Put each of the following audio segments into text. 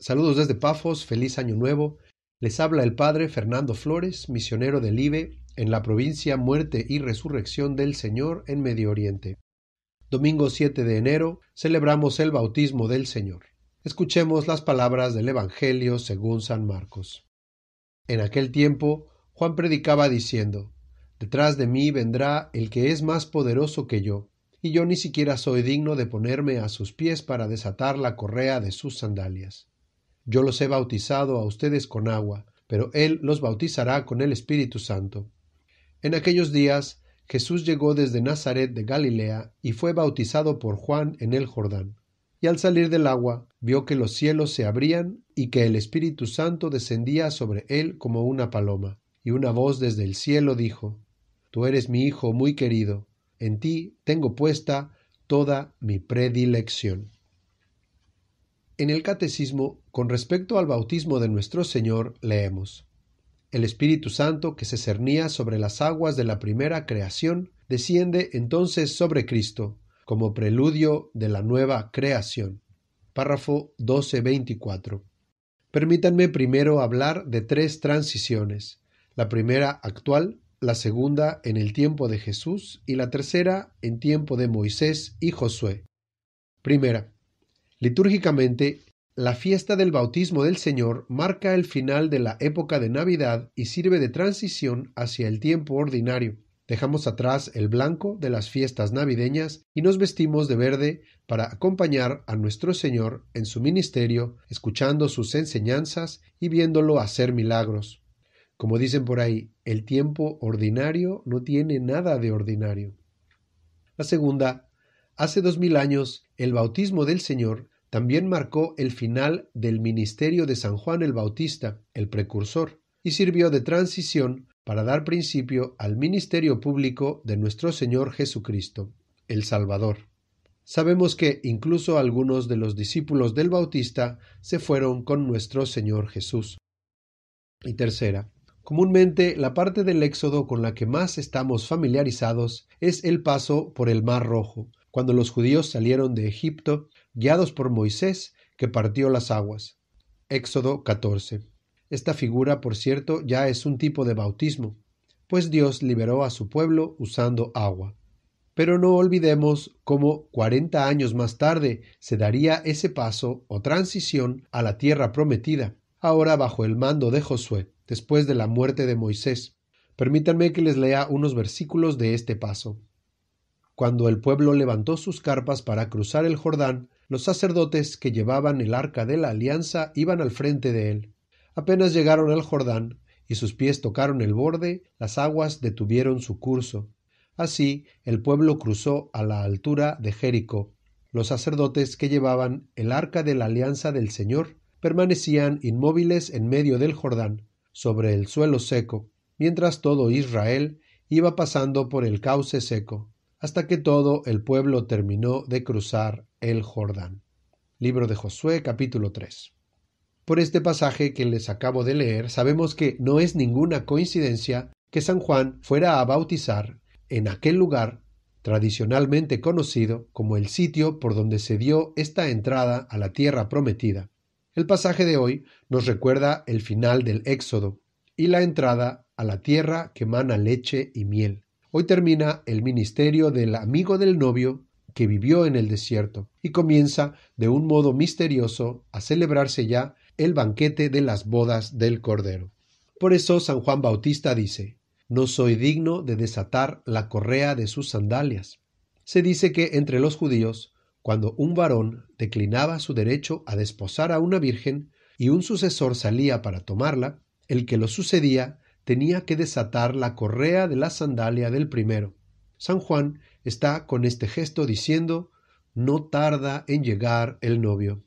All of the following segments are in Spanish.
Saludos desde Pafos, feliz año nuevo. Les habla el Padre Fernando Flores, misionero del IBE en la provincia Muerte y Resurrección del Señor en Medio Oriente. Domingo 7 de enero celebramos el bautismo del Señor. Escuchemos las palabras del Evangelio según San Marcos. En aquel tiempo Juan predicaba diciendo, Detrás de mí vendrá el que es más poderoso que yo, y yo ni siquiera soy digno de ponerme a sus pies para desatar la correa de sus sandalias. Yo los he bautizado a ustedes con agua, pero Él los bautizará con el Espíritu Santo. En aquellos días Jesús llegó desde Nazaret de Galilea y fue bautizado por Juan en el Jordán. Y al salir del agua vio que los cielos se abrían y que el Espíritu Santo descendía sobre él como una paloma. Y una voz desde el cielo dijo Tú eres mi Hijo muy querido, en ti tengo puesta toda mi predilección. En el Catecismo, con respecto al bautismo de nuestro Señor, leemos El Espíritu Santo, que se cernía sobre las aguas de la primera creación, desciende entonces sobre Cristo, como preludio de la nueva creación. Párrafo 1224. Permítanme primero hablar de tres transiciones. La primera actual, la segunda en el tiempo de Jesús y la tercera en tiempo de Moisés y Josué. Primera, Litúrgicamente, la fiesta del bautismo del Señor marca el final de la época de Navidad y sirve de transición hacia el tiempo ordinario. Dejamos atrás el blanco de las fiestas navideñas y nos vestimos de verde para acompañar a nuestro Señor en su ministerio, escuchando sus enseñanzas y viéndolo hacer milagros. Como dicen por ahí, el tiempo ordinario no tiene nada de ordinario. La segunda Hace dos mil años, el bautismo del Señor también marcó el final del ministerio de San Juan el Bautista, el precursor, y sirvió de transición para dar principio al ministerio público de nuestro Señor Jesucristo, el Salvador. Sabemos que incluso algunos de los discípulos del Bautista se fueron con nuestro Señor Jesús. Y tercera, comúnmente la parte del Éxodo con la que más estamos familiarizados es el paso por el Mar Rojo, cuando los judíos salieron de Egipto, guiados por Moisés, que partió las aguas. Éxodo 14. Esta figura, por cierto, ya es un tipo de bautismo, pues Dios liberó a su pueblo usando agua. Pero no olvidemos cómo cuarenta años más tarde se daría ese paso o transición a la tierra prometida, ahora bajo el mando de Josué, después de la muerte de Moisés. Permítanme que les lea unos versículos de este paso. Cuando el pueblo levantó sus carpas para cruzar el Jordán, los sacerdotes que llevaban el arca de la alianza iban al frente de él. Apenas llegaron al Jordán y sus pies tocaron el borde, las aguas detuvieron su curso. Así el pueblo cruzó a la altura de Jericó. Los sacerdotes que llevaban el arca de la alianza del Señor permanecían inmóviles en medio del Jordán, sobre el suelo seco, mientras todo Israel iba pasando por el cauce seco hasta que todo el pueblo terminó de cruzar el Jordán. Libro de Josué capítulo 3. Por este pasaje que les acabo de leer, sabemos que no es ninguna coincidencia que San Juan fuera a bautizar en aquel lugar tradicionalmente conocido como el sitio por donde se dio esta entrada a la tierra prometida. El pasaje de hoy nos recuerda el final del Éxodo y la entrada a la tierra que mana leche y miel. Hoy termina el ministerio del amigo del novio que vivió en el desierto y comienza de un modo misterioso a celebrarse ya el banquete de las bodas del Cordero. Por eso San Juan Bautista dice, No soy digno de desatar la correa de sus sandalias. Se dice que entre los judíos, cuando un varón declinaba su derecho a desposar a una virgen y un sucesor salía para tomarla, el que lo sucedía tenía que desatar la correa de la sandalia del primero. San Juan está con este gesto diciendo no tarda en llegar el novio.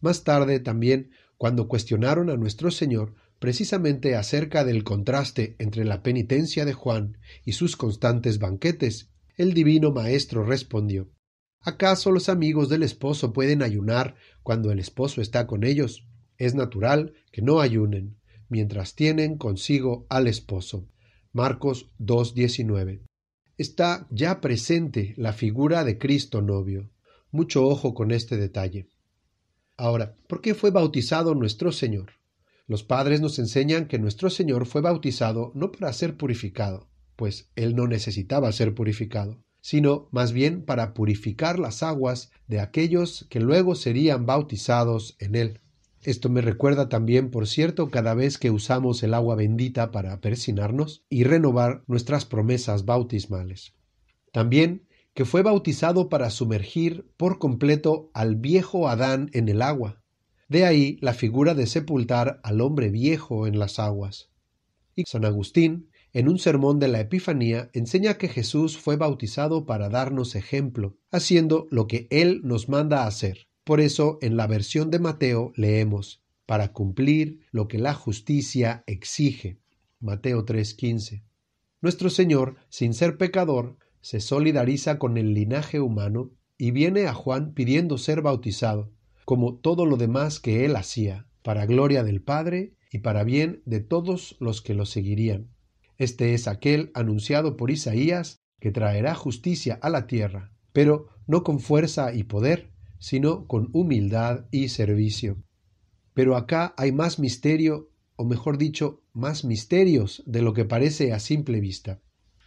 Más tarde también, cuando cuestionaron a nuestro Señor precisamente acerca del contraste entre la penitencia de Juan y sus constantes banquetes, el divino Maestro respondió ¿Acaso los amigos del esposo pueden ayunar cuando el esposo está con ellos? Es natural que no ayunen, mientras tienen consigo al esposo. Marcos 2.19. Está ya presente la figura de Cristo novio. Mucho ojo con este detalle. Ahora, ¿por qué fue bautizado nuestro Señor? Los padres nos enseñan que nuestro Señor fue bautizado no para ser purificado, pues Él no necesitaba ser purificado, sino más bien para purificar las aguas de aquellos que luego serían bautizados en Él. Esto me recuerda también, por cierto, cada vez que usamos el agua bendita para persinarnos y renovar nuestras promesas bautismales. También que fue bautizado para sumergir por completo al viejo Adán en el agua. De ahí la figura de sepultar al hombre viejo en las aguas. Y San Agustín, en un sermón de la Epifanía, enseña que Jesús fue bautizado para darnos ejemplo, haciendo lo que Él nos manda hacer. Por eso, en la versión de Mateo leemos, para cumplir lo que la justicia exige. Mateo 3:15. Nuestro Señor, sin ser pecador, se solidariza con el linaje humano y viene a Juan pidiendo ser bautizado, como todo lo demás que él hacía, para gloria del Padre y para bien de todos los que lo seguirían. Este es aquel anunciado por Isaías que traerá justicia a la tierra, pero no con fuerza y poder, sino con humildad y servicio. Pero acá hay más misterio, o mejor dicho, más misterios de lo que parece a simple vista.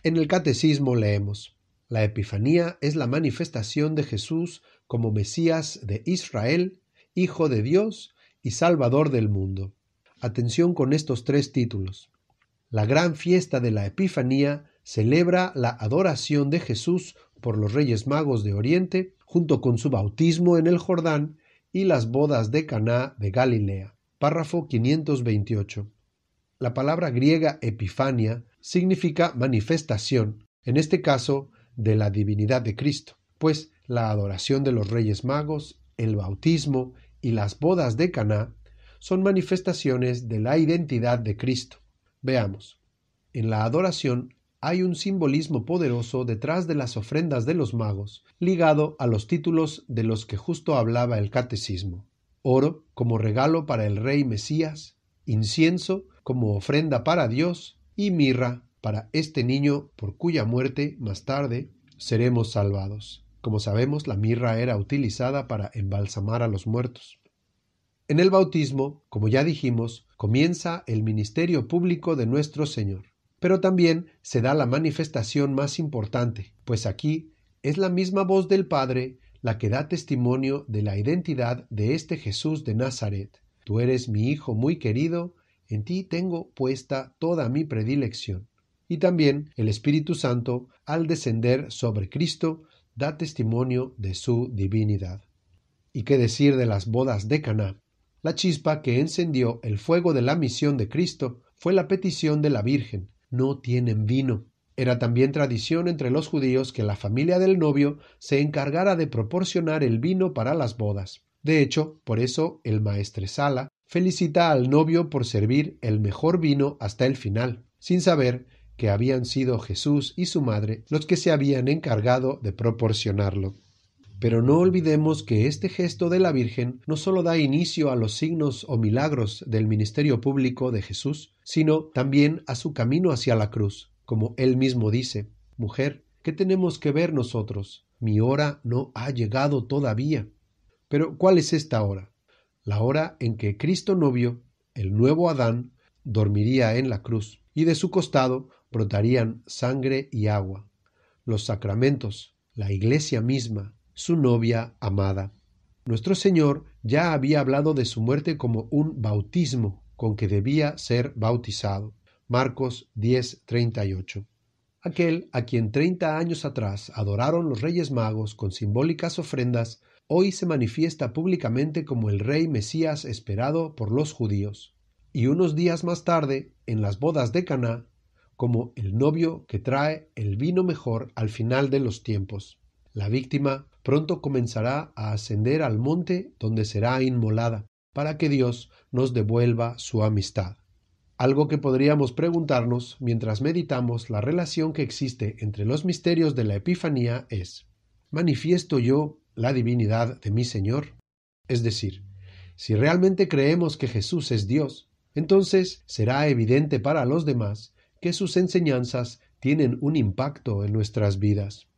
En el Catecismo leemos La Epifanía es la manifestación de Jesús como Mesías de Israel, Hijo de Dios y Salvador del mundo. Atención con estos tres títulos. La gran fiesta de la Epifanía celebra la adoración de Jesús por los Reyes Magos de Oriente, junto con su bautismo en el Jordán y las bodas de Caná de Galilea. Párrafo 528. La palabra griega epifania significa manifestación, en este caso de la divinidad de Cristo, pues la adoración de los Reyes Magos, el bautismo y las bodas de Caná son manifestaciones de la identidad de Cristo. Veamos. En la adoración hay un simbolismo poderoso detrás de las ofrendas de los magos, ligado a los títulos de los que justo hablaba el catecismo. Oro como regalo para el rey Mesías, incienso como ofrenda para Dios y mirra para este niño por cuya muerte más tarde seremos salvados. Como sabemos, la mirra era utilizada para embalsamar a los muertos. En el bautismo, como ya dijimos, comienza el ministerio público de nuestro Señor. Pero también se da la manifestación más importante, pues aquí es la misma voz del Padre la que da testimonio de la identidad de este Jesús de Nazaret. Tú eres mi Hijo muy querido, en ti tengo puesta toda mi predilección. Y también el Espíritu Santo, al descender sobre Cristo, da testimonio de su divinidad. ¿Y qué decir de las bodas de Caná? La chispa que encendió el fuego de la misión de Cristo fue la petición de la Virgen, no tienen vino. Era también tradición entre los judíos que la familia del novio se encargara de proporcionar el vino para las bodas. De hecho, por eso el maestresala felicita al novio por servir el mejor vino hasta el final, sin saber que habían sido Jesús y su madre los que se habían encargado de proporcionarlo. Pero no olvidemos que este gesto de la Virgen no sólo da inicio a los signos o milagros del ministerio público de Jesús, sino también a su camino hacia la cruz, como él mismo dice, Mujer, ¿qué tenemos que ver nosotros? Mi hora no ha llegado todavía. Pero ¿cuál es esta hora? la hora en que Cristo novio, el nuevo Adán, dormiría en la cruz, y de su costado brotarían sangre y agua, los sacramentos, la iglesia misma, su novia amada. Nuestro Señor ya había hablado de su muerte como un bautismo con que debía ser bautizado. Marcos 10:38. Aquel a quien treinta años atrás adoraron los Reyes Magos con simbólicas ofrendas hoy se manifiesta públicamente como el rey Mesías esperado por los judíos, y unos días más tarde, en las bodas de Caná, como el novio que trae el vino mejor al final de los tiempos. La víctima pronto comenzará a ascender al monte donde será inmolada, para que Dios nos devuelva su amistad. Algo que podríamos preguntarnos mientras meditamos la relación que existe entre los misterios de la Epifanía es ¿Manifiesto yo la divinidad de mi Señor? Es decir, si realmente creemos que Jesús es Dios, entonces será evidente para los demás que sus enseñanzas tienen un impacto en nuestras vidas.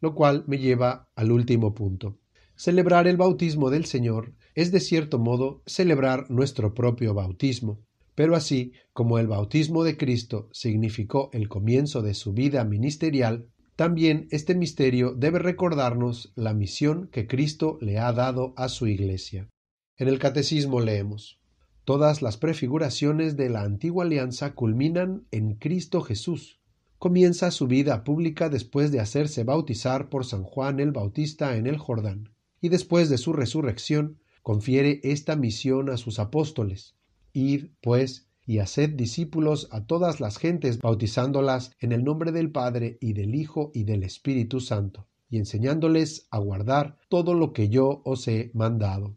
Lo cual me lleva al último punto. Celebrar el bautismo del Señor es de cierto modo celebrar nuestro propio bautismo. Pero así como el bautismo de Cristo significó el comienzo de su vida ministerial, también este misterio debe recordarnos la misión que Cristo le ha dado a su Iglesia. En el Catecismo leemos Todas las prefiguraciones de la antigua alianza culminan en Cristo Jesús. Comienza su vida pública después de hacerse bautizar por San Juan el Bautista en el Jordán, y después de su resurrección confiere esta misión a sus apóstoles. Id, pues, y haced discípulos a todas las gentes, bautizándolas en el nombre del Padre y del Hijo y del Espíritu Santo, y enseñándoles a guardar todo lo que yo os he mandado.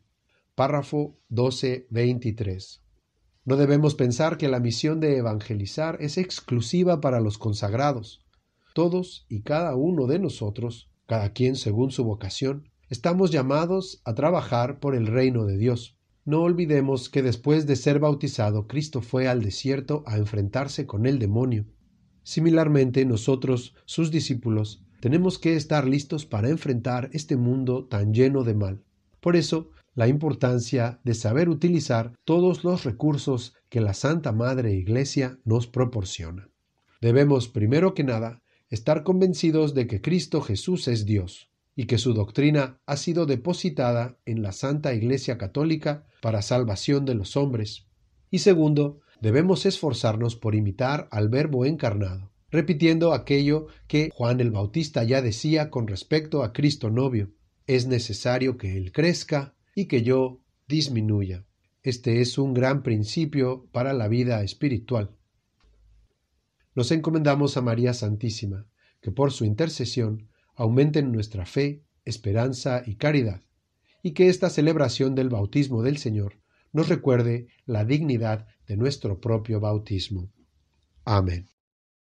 Párrafo 12.23. No debemos pensar que la misión de evangelizar es exclusiva para los consagrados. Todos y cada uno de nosotros, cada quien según su vocación, estamos llamados a trabajar por el reino de Dios. No olvidemos que después de ser bautizado, Cristo fue al desierto a enfrentarse con el demonio. Similarmente, nosotros, sus discípulos, tenemos que estar listos para enfrentar este mundo tan lleno de mal. Por eso, la importancia de saber utilizar todos los recursos que la Santa Madre Iglesia nos proporciona. Debemos, primero que nada, estar convencidos de que Cristo Jesús es Dios y que su doctrina ha sido depositada en la Santa Iglesia Católica para salvación de los hombres. Y segundo, debemos esforzarnos por imitar al Verbo encarnado, repitiendo aquello que Juan el Bautista ya decía con respecto a Cristo novio. Es necesario que Él crezca y que yo disminuya. Este es un gran principio para la vida espiritual. Nos encomendamos a María Santísima, que por su intercesión aumenten nuestra fe, esperanza y caridad, y que esta celebración del bautismo del Señor nos recuerde la dignidad de nuestro propio bautismo. Amén.